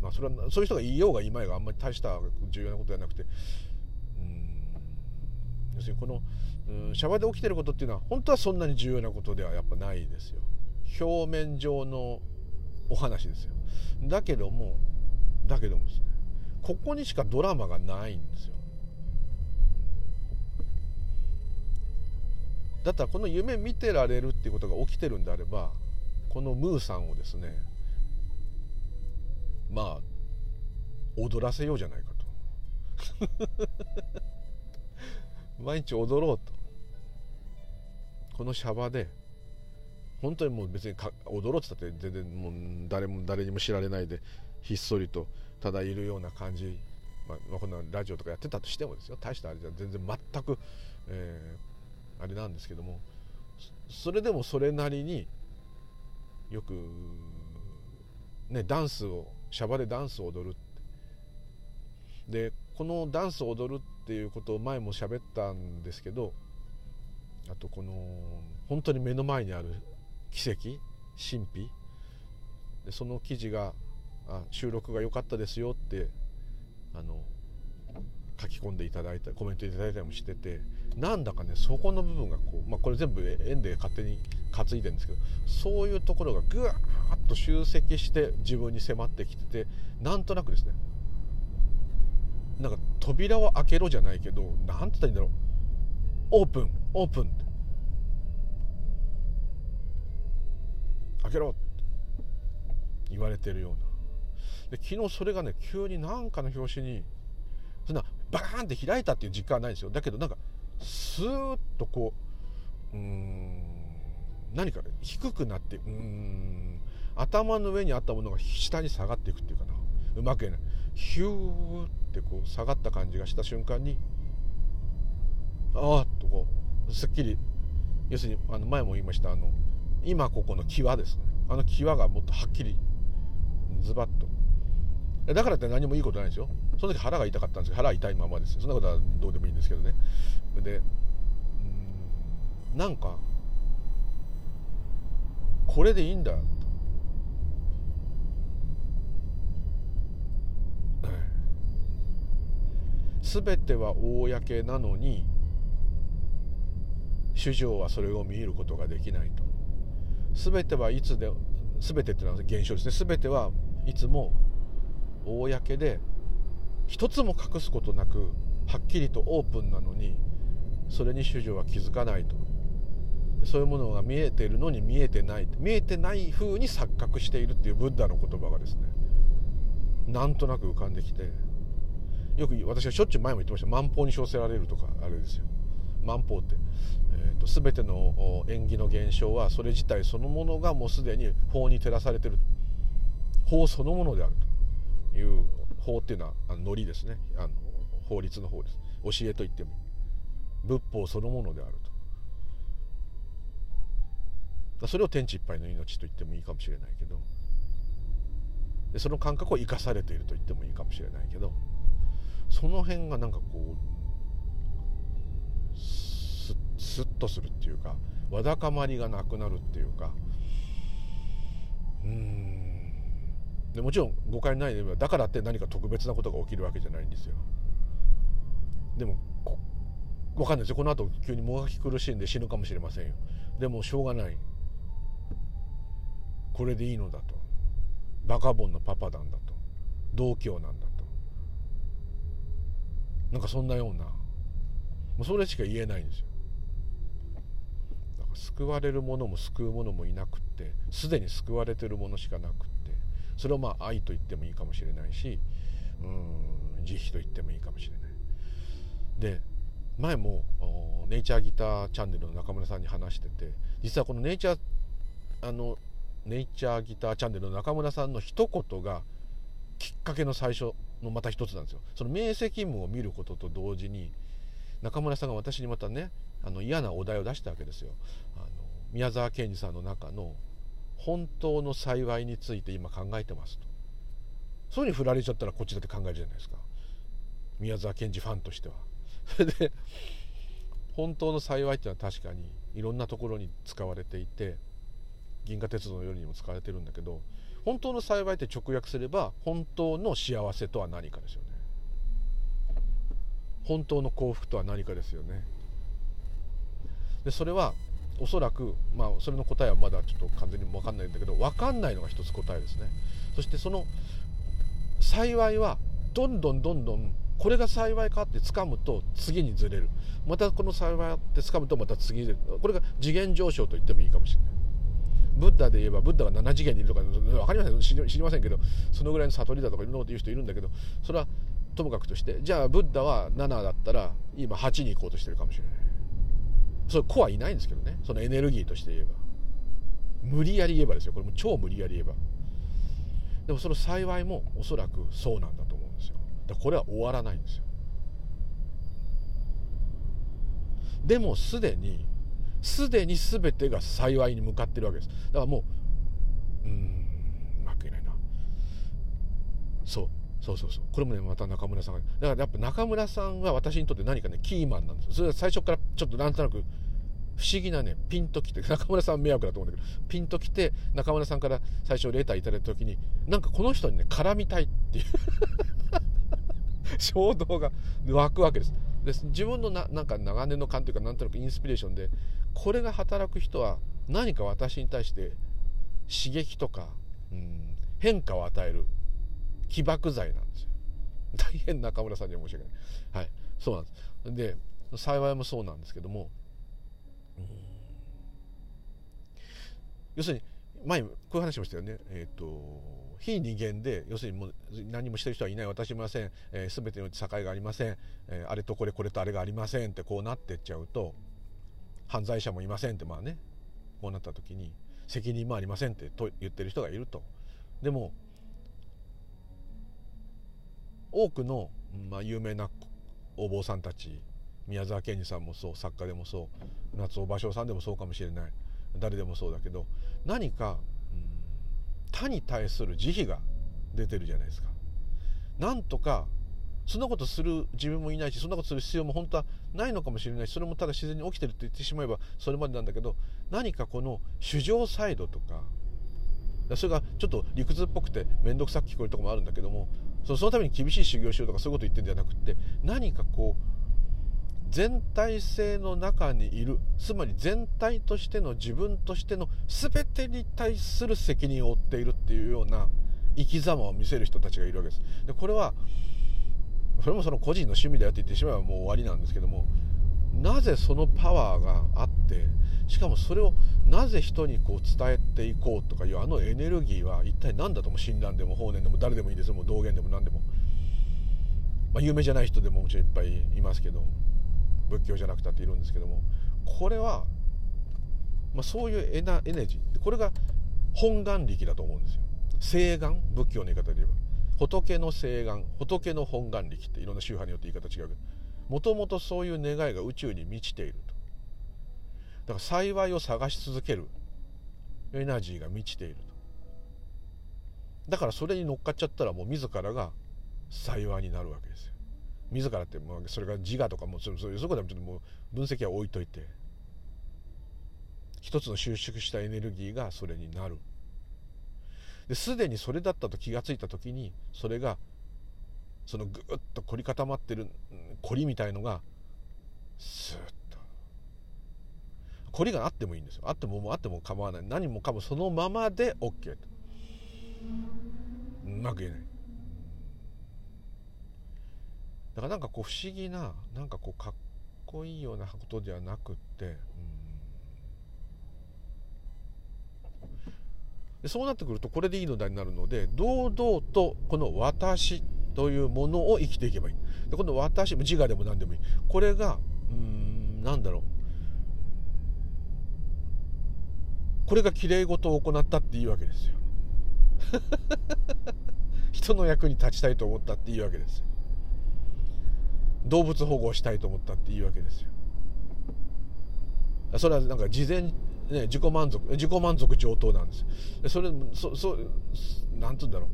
まあ、それはそういう人がいようがいまいがあんまり大した重要なことではなくて。うん要するにこのうんシャバで起きてることっていうのは本当はそんなに重要なことではやっぱないですよ。表面上のお話ですよ。だけどもだけどもですね。ここにしかドラマがないんですよ。だったらこの夢見てられるっていうことが起きてるんであればこのムーさんをですねまあ踊らせようじゃないかと。毎日踊ろうと。このシャバで本当にもう別に踊ろうってたって全然もう誰も誰にも知られないでひっそりとただいるような感じ、まあ、こんなラジオとかやってたとしてもですよ。大したあれじゃ全然全く、えー、あれなんですけども。それでもそれなりによくねダンスをシャバでダンスを踊るでこのダンスを踊るっていうことを前も喋ったんですけどあとこの本当に目の前にある奇跡？神秘？でその記事があ収録が良かったですよってあの書き込んでいただいたコメントいただいたりもしててなんだかねそこの部分がこう、まあ、これ全部円で勝手に担いでるんですけどそういうところがぐわーっと集積して自分に迫ってきててなんとなくですねなんか扉を開けろじゃないけどなんて言ったらいいんだろう。オープン。オープンって。開けろ言われてるような。で昨日それがね急に何かの表紙にそんなバーンって開いたっていう実感はないんですよ。だけどなんかスーッとこううん何か低くなってうん頭の上にあったものが下に下がっていくっていうかな。うまく言えない。ヒューってこう下がった感じがした瞬間にああっとこうすっきり要するにあの前も言いましたあの今ここの際ですね。あの際がもっとはっきりズバッと。だからって何もいいことないんですよ。その時腹が痛かったんですけど腹は痛いままですそんなことはどうでもいいんですけどね。でうんなんかこれでいいんだ。全ては公なのに主情はそれを見ることができないと。全てはいつで全てってのは現象ですね。全てはいつも公で一つも隠すことなくはっきりとオープンなのにそれに主女は気づかないと。そういうものが見えているのに見えてない。見えてない風に錯覚しているっていうブッダの言葉がですねなんとなく浮かんできてよく私はしょっちゅう前も言ってました。万法に称せられるとかあれですよ。万法って、えーと、全ての縁起の現象はそれ自体そのものがもうすでに法に照らされてる。法そのものであるという法っていうのはあのノリですね。あの法律の法です。教えと言っても仏法そのものであると。それを天地いっぱいの命と言ってもいいかもしれないけどでその感覚を生かされていると言ってもいいかもしれないけどその辺がなんかこうススッとするっていうかわだかまりがなくなるっていうか。うん。でもちろん誤解ないでだからって何か特別なことが起きるわけじゃないんですよ。でも分かんないですよ。この後急にもがき苦しんで死ぬかもしれませんよ。でもしょうがない。これでいいのだと。バカボンのパパなんだと。同居なんだと。なんかそんなようなもうそれしか言えないんですよ。だから救われるものも救うものもいなくってすでに救われてるものしかなくってそれをまあ愛と言ってもいいかもしれないしうん慈悲と言ってもいいかもしれない。で前もネイチャーギターチャンネルの中村さんに話してて実はこのネイチャーあのネイチャーギターチャンネルの中村さんの一言がきっかけの最初のまた一つなんですよ。その明晰夢を見ることと同時に中村さんが私にまたねあの嫌なお題を出したわけですよ。あの宮沢賢治さんの中の本当の幸いについて今考えてますと。そういうふうに振られちゃったらこっちだって考えるじゃないですか。宮沢賢治ファンとしては。それで本当の幸いっていうのは確かにいろんなところに使われていて銀河鉄道のようにも使われてるんだけど本当の幸いって直訳すれば本当の幸せとは何かですよね。本当の幸福とは何かですよね。でそれはおそらくまあそれの答えはまだちょっと完全に分かんないんだけど分かんないのが一つ答えですね。そしてその幸いはどんどんどんどんこれが幸いかって掴むと次にずれる。またこの幸いって掴むとまた次にこれが次元上昇と言ってもいいかもしれない。ブッダで言えばブッダが7次元にいるとか分かりません。知りませんけどそのぐらいの悟りだとかいろんなこと言う人いるんだけどそれはともかくとしてじゃあブッダは7だったら今8に行こうとしてるかもしれない。それ子はいないんですけどね。そのエネルギーとして言えば。無理やり言えばですよ。これも超無理やり言えば。でもその幸いもおそらくそうなんだと思うんですよ。だこれは終わらないんですよ。でもすでにすでに全てが幸いに向かってるわけです。だからもううんうまく言えないな。そう。そうそうそう。これもねまた中村さんがだからやっぱ中村さんは私にとって何かねキーマンなんですよ。それは最初からちょっとなんとなく不思議なねピンときて 中村さん迷惑だと思うんだけどピンときて中村さんから最初レターいただいた時になんかこの人にね絡みたいっていう 衝動が湧くわけです。で自分のななんか長年の勘というかなんとなくインスピレーションでこれが働く人は何か私に対して刺激とか、うん、変化を与える。起爆剤なんですよ。大変中村さんには申し訳ない。はい。そうなんです。で幸いもそうなんですけども、要するに前こういう話もしたよね。えっ、ー、と非人間で要するにもう何もしてる人はいない私もいません、えー、全ての境がありません、えー、あれとこれこれとあれがありませんってこうなってっちゃうと犯罪者もいませんってまあねこうなった時に責任もありませんってと言ってる人がいると。でも多くの、まあ、有名なお坊さんたち宮沢賢治さんもそう作家でもそう夏尾芭蕉さんでもそうかもしれない誰でもそうだけど何かうん他に対する慈悲が出てるじゃないですか。なんとかそんなことする自分もいないしそんなことする必要も本当はないのかもしれないしそれもただ自然に起きてるって言ってしまえばそれまでなんだけど何かこの主情サイドとかそれがちょっと理屈っぽくて面倒くさく聞こえるとこもあるんだけどもそのために厳しい修行しようとかそういうこと言ってるんじゃなくて何かこう全体性の中にいるつまり全体としての自分としての全てに対する責任を負っているっていうような生き様を見せる人たちがいるわけです。でこれはそれもその個人の趣味だよって言ってしまえばもう終わりなんですけどもなぜそのパワーがあってしかもそれをなぜ人にこう伝えていこうとかいうあのエネルギーは一体何だとも診断でも法然でも誰でもいいですもう道元でも何でも、まあ、有名じゃない人でももちろんいっぱいいますけど仏教じゃなくたっているんですけどもこれは、まあ、そういうエナエネジーこれが本願力だと思うんですよ。誓願？仏教の言い方で言えば。仏の誓願？仏の本願力っていろんな宗派によって言い方違うけどもともとそういう願いが宇宙に満ちていると。だから幸いを探し続ける。エナジーが満ちていると。だからそれに乗っかっちゃったらもう自らが幸いになるわけですよ。自らってもうそれが自我とかもそういうそこでもちょっともう分析は置いといて。一つの収縮したエネルギーがそれになる。ですでにそれだったと気が付いた時にそれがそのぐっと凝り固まってる凝りみたいのがスーッ凝りがあってもいいんですよ。あってもあっても構わない。何もかもそのままで OK とうまく言えない。だからなんかこう不思議ななんかこうかっこいいようなことではなくって、でそうなってくるとこれでいいのだになるので堂々とこの「私」というものを生きていけばいい。でこの私自我でも何でもいい。これがうんなんだろう。これがきれい事を行ったっていいわけですよ。人の役に立ちたいと思ったっていいわけですよ。動物保護をしたいと思ったっていいわけですよ。それはなんか事前ね自己満足自己満足上等なんですそれそそなんつうんだろ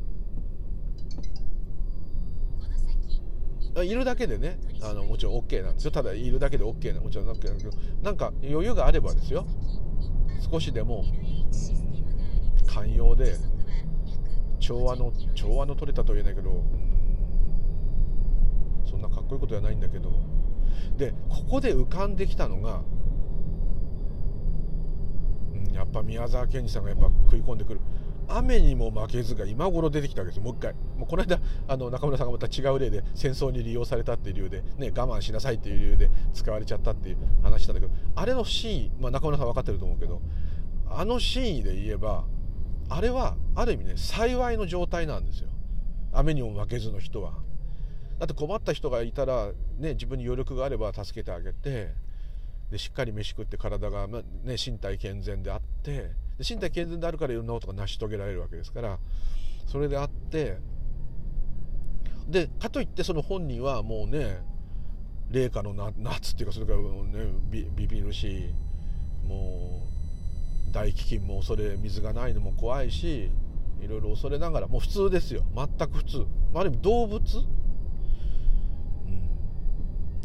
う。いるだけでねあのもちろん OK なんですよ。ただいるだけで OK なもちろん OK なんだけどなんか余裕があればですよ少しでも寛容で調和の調和の取れたとは言えないけどそんなかっこいいことじゃないんだけどでここで浮かんできたのが、やっぱ宮沢賢治さんがやっぱ食い込んでくる。雨にも負けずが今頃出てきたわけですもう一回。もうこの間あの中村さんがまた違う例で戦争に利用されたっていう理由で、ね、我慢しなさいっていう理由で使われちゃったっていう話したんだけどあれのシーン、まあ、中村さん分かってると思うけどあのシーンで言えばあれはある意味ね幸いの状態なんですよ。雨にも負けずの人は。だって困った人がいたら、ね、自分に余力があれば助けてあげてでしっかり飯食って体が、ね、身体健全であって身体健全であるからいろんなことが成し遂げられるわけですからそれであってでかといってその本人はもうね冷夏の夏っていうかそれからねビビるしもう大飢饉も恐れ水がないのも怖いしいろいろ恐れながらもう普通ですよ。全く普通。ある意味動物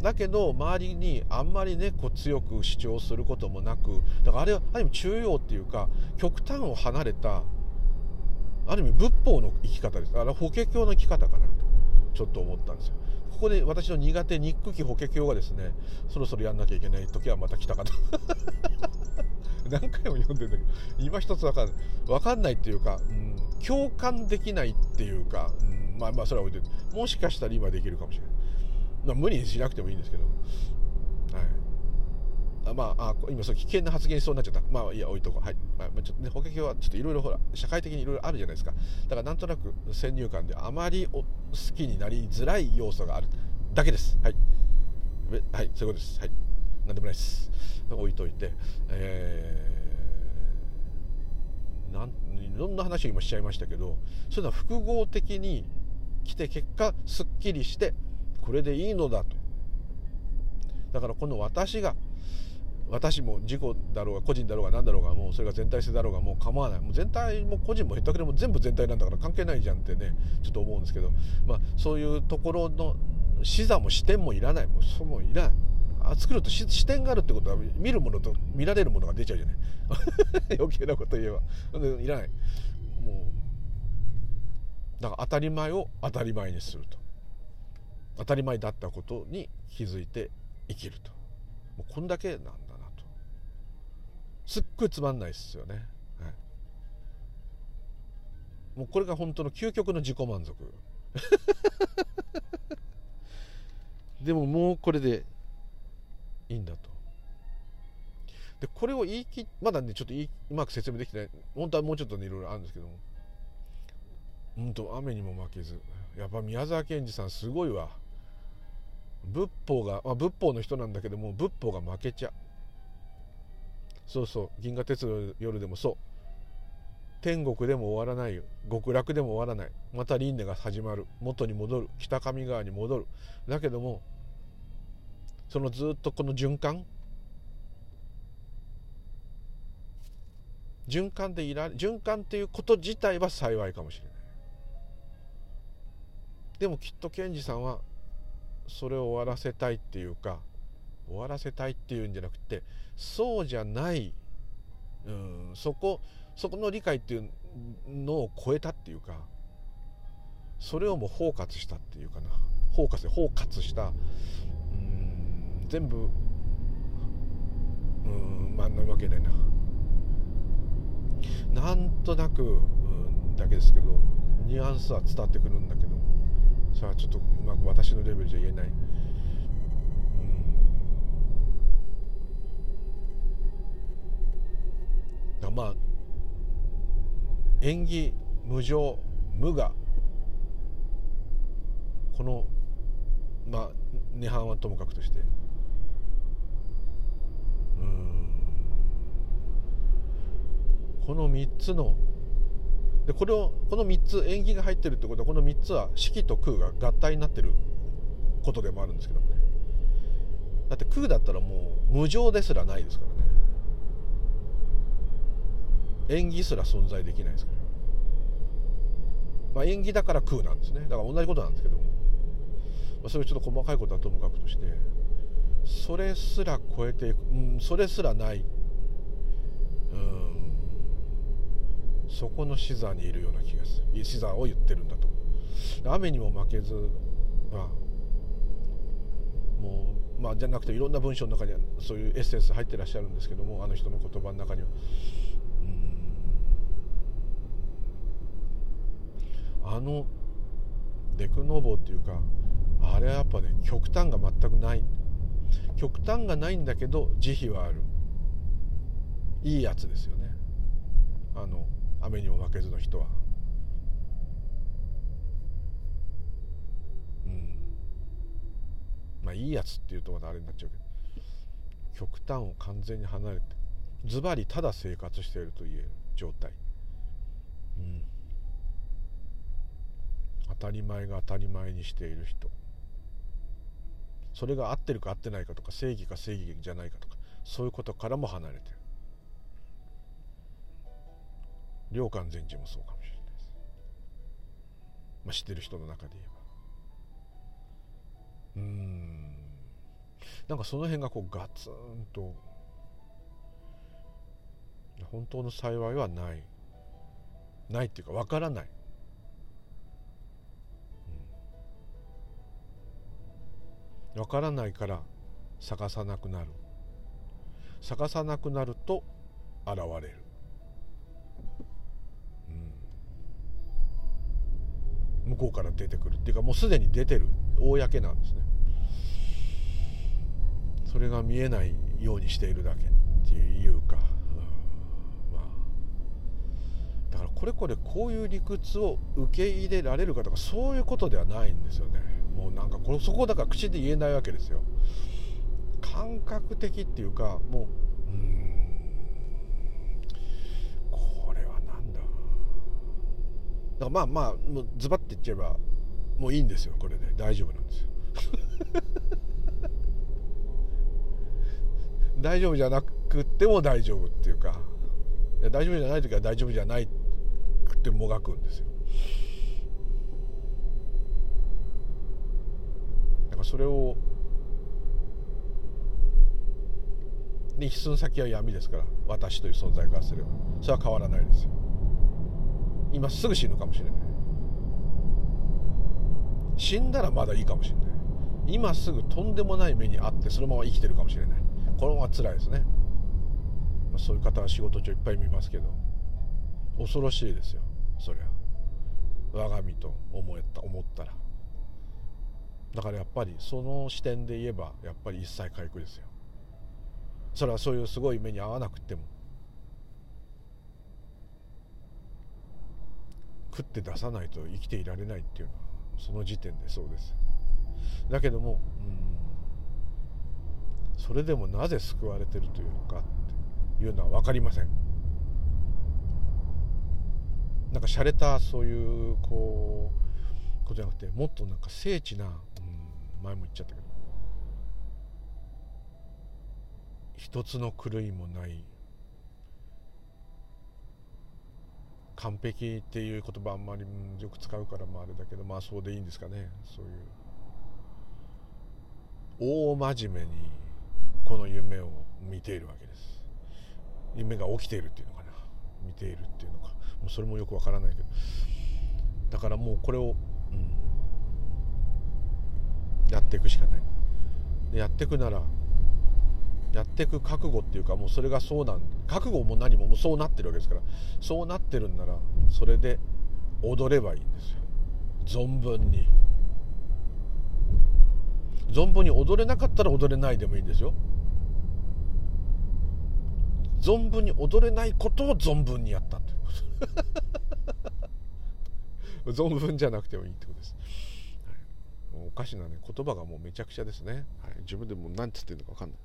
だけど周りにあんまりねこう強く主張することもなくだからあれはある意味中庸っていうか極端を離れたある意味仏法の生き方です。あれ法華経の生き方かなとちょっと思ったんですよ。ここで私の苦手憎き法華経がですねそろそろやんなきゃいけない時はまた来たかと。何回も読んでんだけど今一つ分かんない。分かんないっていうか、うん、共感できないっていうか、うん、まあまあそれは置いてもしかしたら今できるかもしれない、無理にしなくてもいいんですけど。はい。あまあ、あ今そう危険な発言しそうになっちゃった。まあいや置いとこう。はい。まあ、ちょっとね法華経はちょっといろいろほら社会的にいろいろあるじゃないですか。だからなんとなく先入観であまりお好きになりづらい要素がある。だけです。はい。はいそういうことです。はい。なんでもないです。置いといて。えー、なんいろんな話を今しちゃいましたけどそういうのは複合的に来て結果すっきりしてこれでいいのだと。だからこの私が私も自己だろうが個人だろうが何だろうがもうそれが全体性だろうがもう構わない。もう全体も個人もへったくれも全部全体なんだから関係ないじゃんってねちょっと思うんですけど、まあ、そういうところの視座も視点もいらない。もうそうもいらない。あ作ると視点があるってことは見るものと見られるものが出ちゃうじゃない。余計なこと言えば。いらない。もうだから当たり前を当たり前にすると。当たり前だったことに気づいて生きると。もうこんだけなんだなと。すっごいつまんないですよね、はい、もうこれが本当の究極の自己満足。でももうこれでいいんだと。でこれを言い切まだねちょっとうまく説明できてない。本当はもうちょっとねいろいろあるんですけども。本当雨にも負けず。やっぱ宮沢賢治さんすごいわ仏法が、まあ、仏法の人なんだけども仏法が負けちゃう。そうそう。銀河鉄道の夜でもそう。天国でも終わらないよ。極楽でも終わらない。また輪廻が始まる。元に戻る。北上川に戻る。だけどもそのずっとこの循環。循環でいられ循環っていうこと自体は幸いかもしれない。でもきっと賢治さんはそれを終わらせたいっていうか終わらせたいっていうんじゃなくてそうじゃないうんそこそこの理解っていうのを超えたっていうかそれをもう包括したっていうかな。包括包括したうん全部うんまあなわけないな。なんとなく、うん、だけですけどニュアンスは伝わってくるんだけど。それはちょっとうまく私のレベルじゃ言えない、うん、まあ縁起無常無我。このまあ涅槃はともかくとして。うん。この3つのでこれをこの3つ縁起が入ってるってことはこの3つは四と空が合体になってることでもあるんですけどもね。だって空だったらもう無常ですらないですからね。縁起すら存在できないですから、まあ、縁起だから空なんですね。だから同じことなんですけども、まあ、それちょっと細かいことはともかくとしてそれすら超えていく、うん、それすらない。うん。そこの視座にいるような気がする。視座を言ってるんだと。雨にも負けずまあもうまあじゃなくていろんな文章の中にはそういうエッセンス入ってらっしゃるんですけどもあの人の言葉の中には。あのデクノーボーっていうかあれはやっぱね極端が全くない。極端がないんだけど慈悲はある。いいやつですよね。あの雨にも負けずの人は。うん。まあいいやつっていうとまだあれになっちゃうけど。極端を完全に離れてズバリただ生活していると言える状態。うん。当たり前が当たり前にしている人。それが合ってるか合ってないかとか正義か正義じゃないかとかそういうことからも離れてる。良寛禅師もそうかもしれないです、まあ、知ってる人の中で言えば。うん。なんかその辺がこうガツンと。本当の幸いはない。ないっていうかわからない、わからないから探さなくなる。探さなくなると現れる、向こうから出てくるっていうかもうすでに出てる公なんですね。それが見えないようにしているだけっていうか、うん、まあ。だからこれこれこういう理屈を受け入れられるかとかそういうことではないんですよね。もうなんかこれそこだから口で言えないわけですよ。感覚的っていうかもううんこれはなんだだだからまあまあもうズバッて言っちゃえばもういいんですよこれで。大丈夫なんですよ。大丈夫じゃなくても大丈夫っていうかいや大丈夫じゃない時は大丈夫じゃないってもがくんですよ。だからそれをで一寸先は闇ですから私という存在からすれば。それは変わらないですよ。今すぐ死ぬかもしれない。死んだらまだいいかもしれない。今すぐとんでもない目に遭ってそのまま生きてるかもしれない。このまま辛いですね、そういう方は仕事中いっぱい見ますけど。恐ろしいですよ。そりゃ。我が身と思えた思ったら。だからやっぱりその視点で言えばやっぱり一切回復ですよ。それはそういうすごい目に遭わなくても食って出さないと生きていられないっていうのはその時点でそうです。だけどもうんそれでもなぜ救われてるというのかっていうのは分かりません。なんか洒落たそういうこうことじゃなくてもっとなんか精緻な、うん、前も言っちゃったけど一つの狂いもない完璧っていう言葉あんまりよく使うからまああれだけどまあそうでいいんですかね。そういう大真面目にこの夢を見ているわけです。夢が起きているっていうのかな。見ているっていうのか。もうそれもよくわからないけど。だからもうこれを、うん、やっていくしかない。やっていくならやっていく覚悟っていうかもうそれがそうなん覚悟も何ももうそうなってるわけですから。そうなってるんならそれで踊ればいいんですよ。存分に。存分に踊れなかったら踊れないでもいいんですよ。存分に踊れないことを存分にやったって 存分じゃなくてもいいってことです、おかしなね言葉がもうめちゃくちゃですね、はい、自分でも何て言ってるのか分かんない。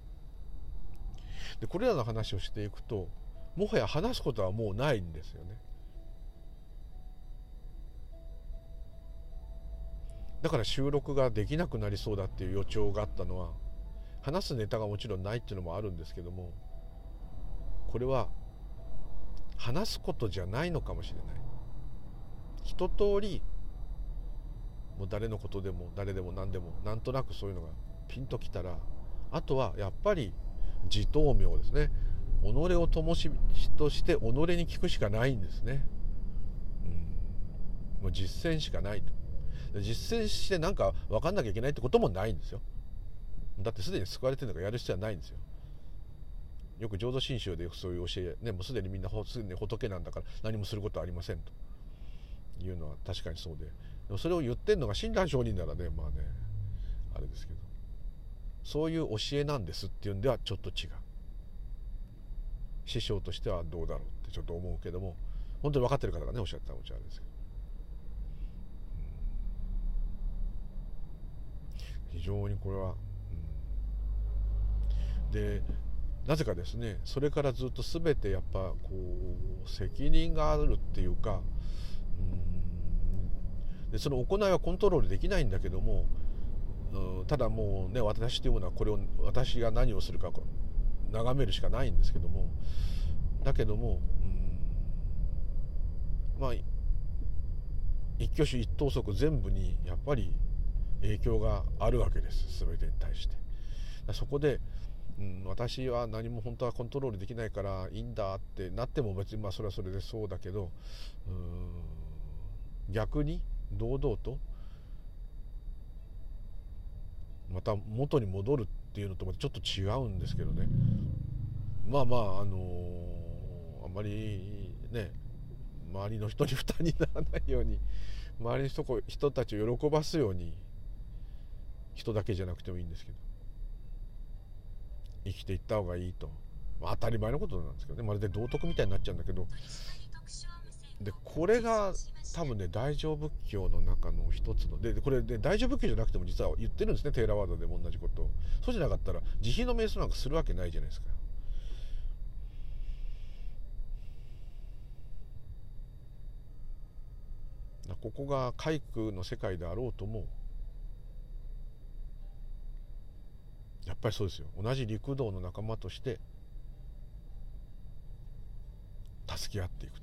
でこれらの話をしていくともはや話すことはもうないんですよね。だから収録ができなくなりそうだっていう予兆があったのは話すネタがもちろんないっていうのもあるんですけどもこれは話すことじゃないのかもしれない。一通りもう誰のことでも誰でも何でもなんとなくそういうのがピンときたらあとはやっぱり自灯明ですね。己を灯しとして己に聞くしかないんですね、うん、もう実践しかないと。実践してなんか分かんなきゃいけないってこともないんですよ。だってすでに救われてるのからやる必要はないんですよ。よく浄土真宗でそういう教え、ね、もうすでにみんなすでに仏なんだから何もすることはありませんと。いうのは確かにそうで。でもそれを言ってんのが親鸞上人ならねまあねあれですけど。そういう教えなんですっていうんではちょっと違う。師匠としてはどうだろうってちょっと思うけども本当に分かってる方がねおっしゃったらもちろんですけど、非常にこれは、うん、でなぜかですねそれからずっと全てやっぱこう責任があるっていうか、うん、でその行いはコントロールできないんだけども、ただもうね私というものはこれを私が何をするか眺めるしかないんですけどもだけども、う、まあ一挙手一投足全部にやっぱり影響があるわけです全てに対して。そこで、うん、私は何も本当はコントロールできないからいいんだってなっても別にまあそれはそれでそうだけど逆に堂々とまた元に戻るっていうのとまたちょっと違うんですけどね。まあまああのー、あんまりね周りの人に負担にならないように周りの人人たちを喜ばすように人だけじゃなくてもいいんですけど。生きていった方がいいと、まあ、当たり前のことなんですけどね。まるで道徳みたいになっちゃうんだけど。でこれが多分ね大乗仏教の中の一つのでこれで大乗仏教じゃなくても実は言ってるんですねテーラワードでも同じこと。をそうじゃなかったら慈悲の瞑想なんかするわけないじゃないですか。ここが海空の世界であろうともやっぱりそうですよ。同じ陸道の仲間として助け合っていく。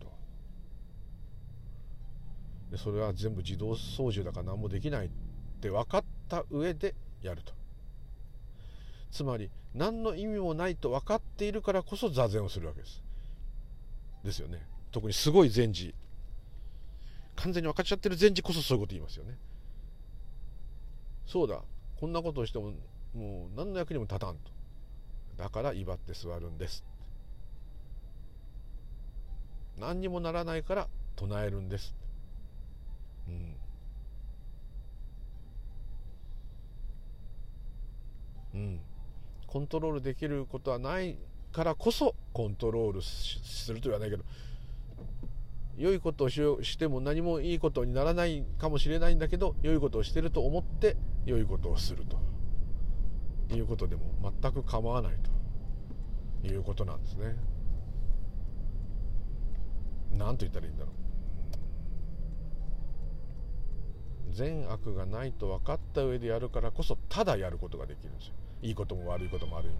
それは全部自動操縦だから何もできないって分かった上でやると。つまり何の意味もないと分かっているからこそ座禅をするわけです。ですよね。特にすごい禅師。完全に分かっちゃってる禅師こそそういうこと言いますよね。そうだ。こんなことをしてももう何の役にも立たんと。だから威張って座るんです。何にもならないから唱えるんです。うん、うん、コントロールできることはないからこそコントロールするとはないけど良いことをししても何もいいことにならないかもしれないんだけど良いことをしてると思って良いことをすると。いうことでも全く構わないと。いうことなんですね。何と言ったらいいんだろう。善悪がないと分かった上でやるからこそただやることができるんですよ。いいことも悪いこともある意味。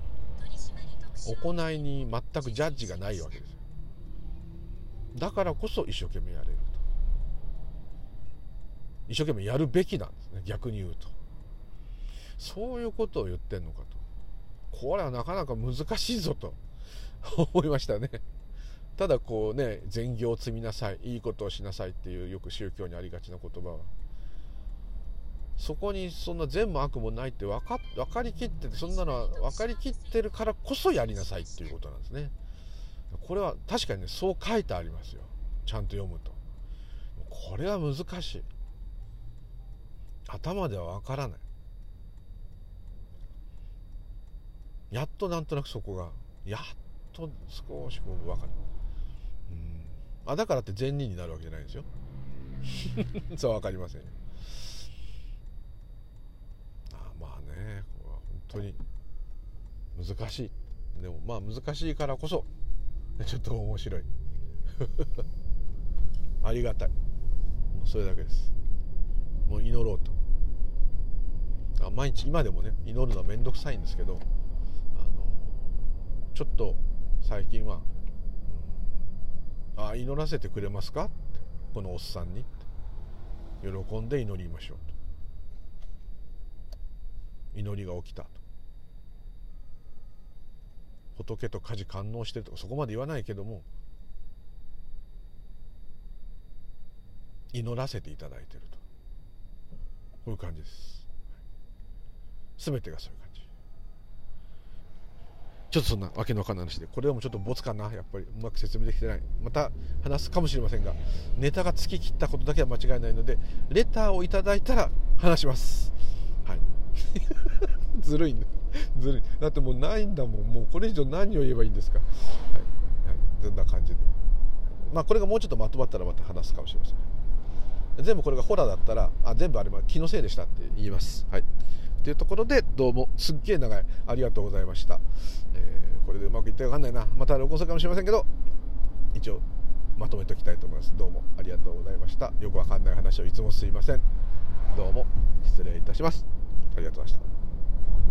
行いに全くジャッジがないわけです。よだからこそ一生懸命やれると。一生懸命やるべきなんですね。逆に言うと。そういうことを言ってんのかと。これはなかなか難しいぞと。思いましたね。ただこうね善行を積みなさいいいことをしなさいっていうよく宗教にありがちな言葉は。そこにそんな善も悪もないって分か分かりきっててそんなのは分かりきってるからこそやりなさいっていうことなんですね。これは確かにねそう書いてありますよ。ちゃんと読むと。これは難しい。頭では分からない。やっとなんとなくそこがやっと少しこう分かる。うん。あだからって善人になるわけじゃないんですよ。そう分かりませんよあまあねこれは本当に。難しい。でもまあ難しいからこそちょっと面白い。ありがたい。もうそれだけです。もう祈ろうと。あ毎日今でもね祈るのは面倒くさいんですけどあのちょっと最近はあ祈らせてくれますか?」ってこのおっさんに喜んで祈りましょう。祈りが起きたと。仏と家事感応してるとかそこまで言わないけども祈らせていただいてると。こういう感じです。全てがそういう感じ。ちょっとそんなわけのわかんない話でこれでもちょっとボツかな。やっぱりうまく説明できてない。また話すかもしれませんがネタが尽き切ったことだけは間違いないのでレターをいただいたら話します。はい。ずるいんだずるい。だってもうないんだもん。もうこれ以上何を言えばいいんですか。はい、はい、そんな感じで。まあこれがもうちょっとまとまったらまた話すかもしれません。全部これがホラーだったらあ全部あれば気のせいでしたって言います。はい。というところでどうも。すっげえ長い。ありがとうございました、えー、これでうまくいったか分かんないな。また録音するかもしれませんけど一応まとめておきたいと思います。どうも。ありがとうございました。よくわかんない話をいつもすいません。どうも。失礼いたします。ありがとうございました。